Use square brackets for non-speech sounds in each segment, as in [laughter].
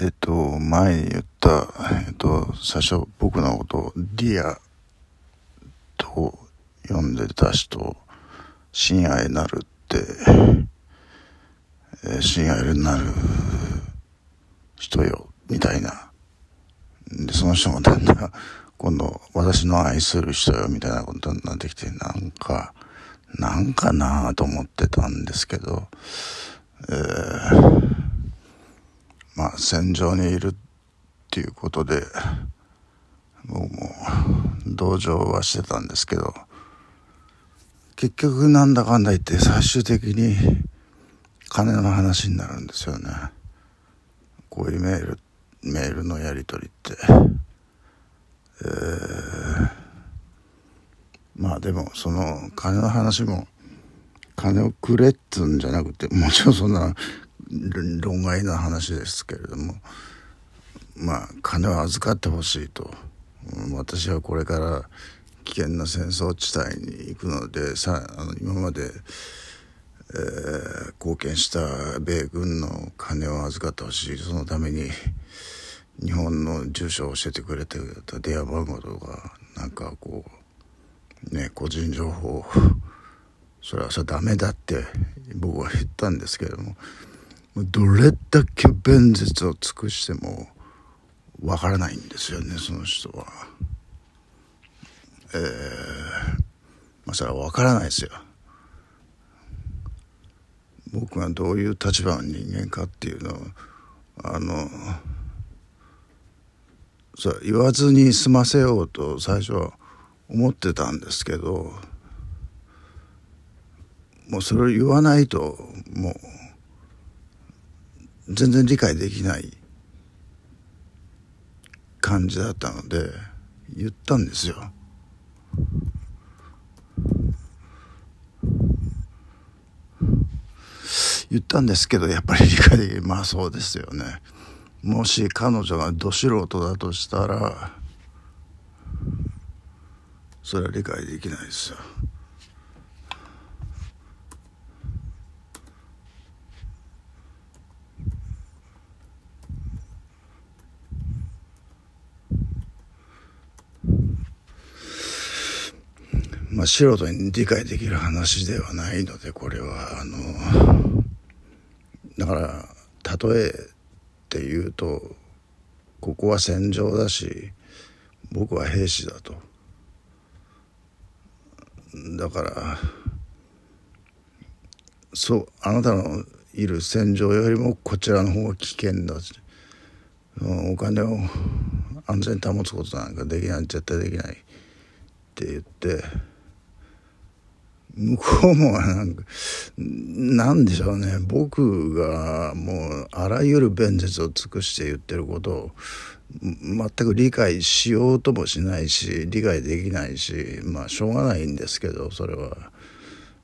えっと、前に言った、えっと、最初僕のことを dear と呼んでた人、親愛なるって、えー、親愛なる人よ、みたいな。で、その人もだんだん、今度、私の愛する人よ、みたいなことになってきて、なんか、なんかなぁと思ってたんですけど、えー、まあ、戦場にいるっていうことで、僕も同情はしてたんですけど、結局なんだかんだ言って最終的に金の話になるんですよね。こういうメール、メールのやり取りって。えー、まあでもその金の話も金をくれっつうんじゃなくてもちろんそんな論外な話ですけれどもまあ金を預かってほしいと。私はこれから危険な戦争地帯に行くのでさあの今まで、えー、貢献した米軍の金を預かってほしい。そのために日本の住所を教えてくれてた電話番号とかなんかこうね個人情報それはさダメだって僕は言ったんですけれどもどれだけ弁舌を尽くしてもわからないんですよねその人は。えー、まあそれはわからないですよ。僕がどういう立場の人間かっていうのをあのそ言わずに済ませようと最初は思ってたんですけどもうそれを言わないともう全然理解できない感じだったので言ったんですよ。言ったんですけどやっぱり理解できまあそうですよね。もし彼女がど素人だとしたらそれは理解できないですよ。まあ、素人に理解できる話ではないのでこれはあのだから例えって言うとここは戦場だし僕は兵士だとだからそうあなたのいる戦場よりもこちらの方が危険だしお金を安全に保つことなんかできない絶対できないって言って。向こうもなんか、なんでしょうね。僕がもうあらゆる弁舌を尽くして言ってることを全く理解しようともしないし、理解できないし、まあしょうがないんですけど、それは。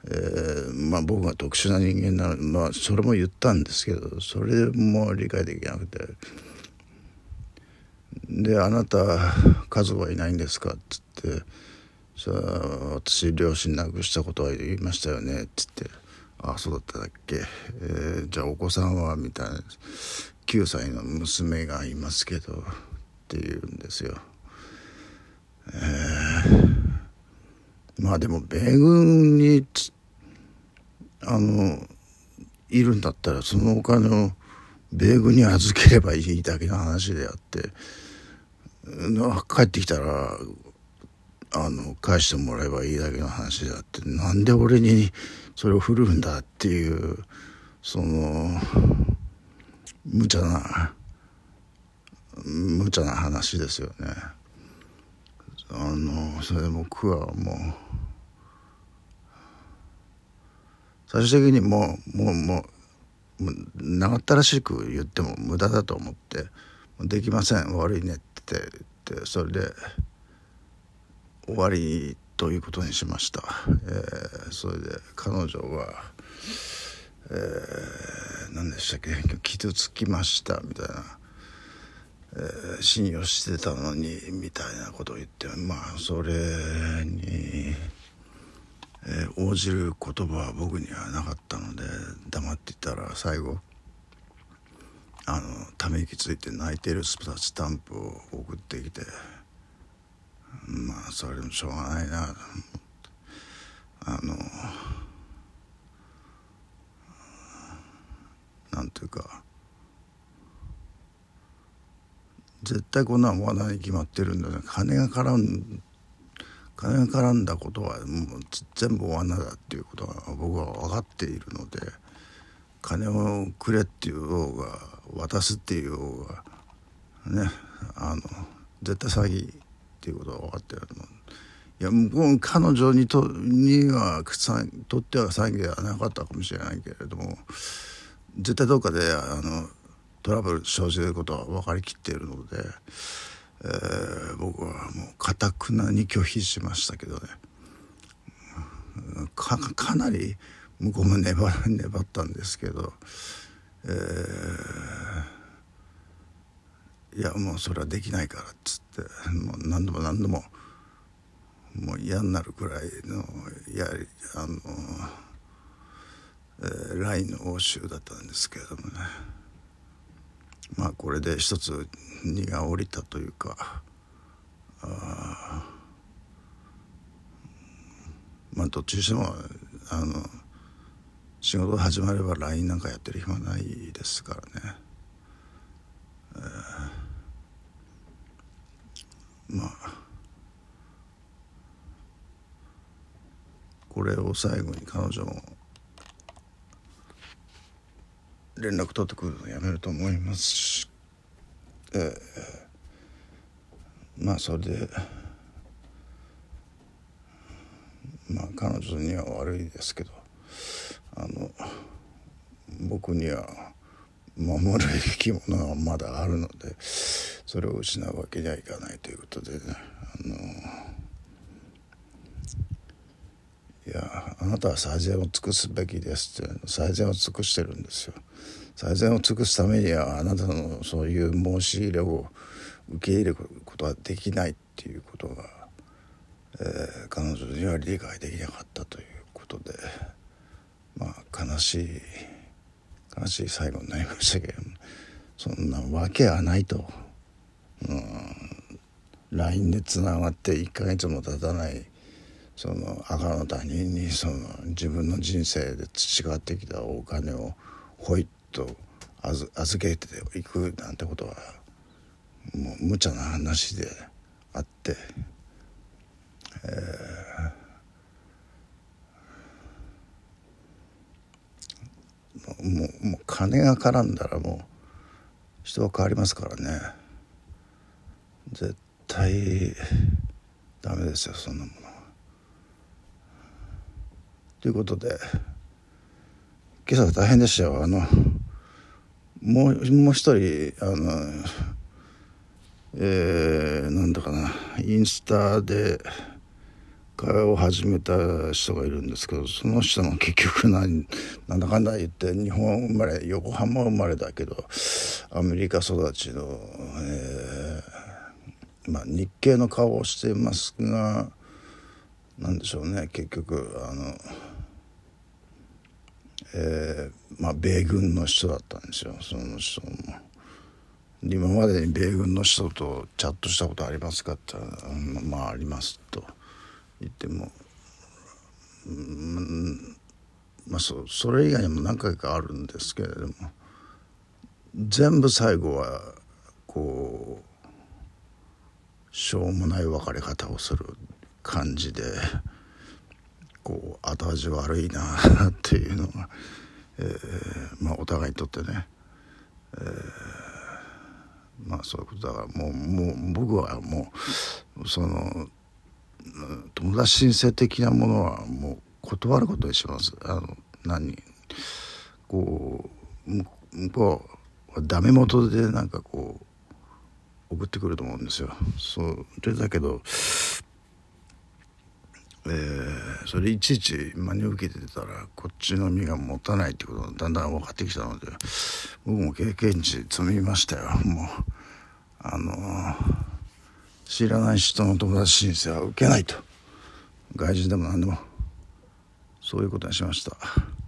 えー、まあ僕が特殊な人間なので、まあそれも言ったんですけど、それも理解できなくて。で、あなた家族はいないんですか？っつって、さあ私両親亡くしたことは言いましたよね」っつって「ああそうだっただっけ、えー、じゃあお子さんは」みたいな「9歳の娘がいますけど」って言うんですよ。えー、まあでも米軍にあのいるんだったらそのお金を米軍に預ければいいだけの話であって帰ってきたらあの返してもらえばいいだけの話だってなんで俺にそれを振るんだっていうその無茶な無茶な話ですよね。あのそれで僕はもう最終的にもうもうもう長ったらしく言っても無駄だと思って「できません悪いね」って言ってそれで。終わりということにしました、えー、それで彼女は、えー、何でしたっけ？傷つきましたみたいな、えー、信用してたのにみたいなことを言ってまあそれに、えー、応じる言葉は僕にはなかったので黙っていたら最後あのため息ついて泣いてるスタンプを送ってきてまあそれもしょうがないな。あのなんていうか絶対こんなん罠に決まってるんだね。金が絡ん金が絡んだことはもう全部罠だっていうことが僕は分かっているので金をくれっていう方が渡すっていう方がねあの絶対詐欺っていうことが分かってるの。いやもう彼女にとにはとっては詐欺ではなかったかもしれないけれども絶対どっかであのトラブル生じることは分かりきっているので、えー、僕はもうかたくなに拒否しましたけどねかかなり向こうも粘粘ったんですけど、えー、いやもうそれはできないからっつってもう何度も何度ももう嫌になるくらいのやあの、えー、ラインの応酬だったんですけれどもね。まあこれで一つ荷が下りたというかあまあどっちにしてもあの仕事が始まれば LINE なんかやってる暇ないですからね、えー、まあこれを最後に彼女も連絡取ってくるのやめると思います。し、えー、まあそれでまあ彼女には悪いですけどあの僕には守るべきものはまだあるのでそれを失うわけにはいかないということでね。あのいやあなたは最善を尽くすべきですって最善を尽くしてるんですよ最善を尽くすためにはあなたのそういう申し入れを受け入れることはできないっていうことが、えー、彼女には理解できなかったということでまあ悲しい悲しい最後になりましたけどそんなわけはないと。うん LINE でつながって1ヶ月も経たないその赤の他人にその自分の人生で培ってきたお金をほいっと預けていくなんてことはもう無茶な話であって、えー、もうもう金が絡んだらもう人は変わりますからね絶対ダメですよそんなもの。ということで今朝大変でしたよあのもうもう一人あのえー、なんだかなインスタで会話を始めた人がいるんですけどその人も結局何なんだかんだ言って日本生まれ横浜生まれだけどアメリカ育ちの、えー、まあ、日系の顔をしていますが何でしょうね結局あの。えー、まあ、米軍の人だったんですよその人も。今までに米軍の人とチャットしたことありますかって言ったら「まああります」と言っても、うん、まあそそれ以外にも何回かあるんですけれども全部最後はこうしょうもない別れ方をする感じで。こう後味悪いな [laughs] っていうのが、えー、まあ、お互いにとってね、えー、まあそういうことだからもうもう僕はもうその友達申請的なものはもう断ることにします。あの何こう向こうはダメ元でなんかこう送ってくると思うんですよ。それだけどえー、それいちいち真に受けてたらこっちの身が持たないってことがだんだん分かってきたので僕も経験値積みましたよもうあのー、知らない人の友達申請は受けないと外人でも何でもそういうことにしました。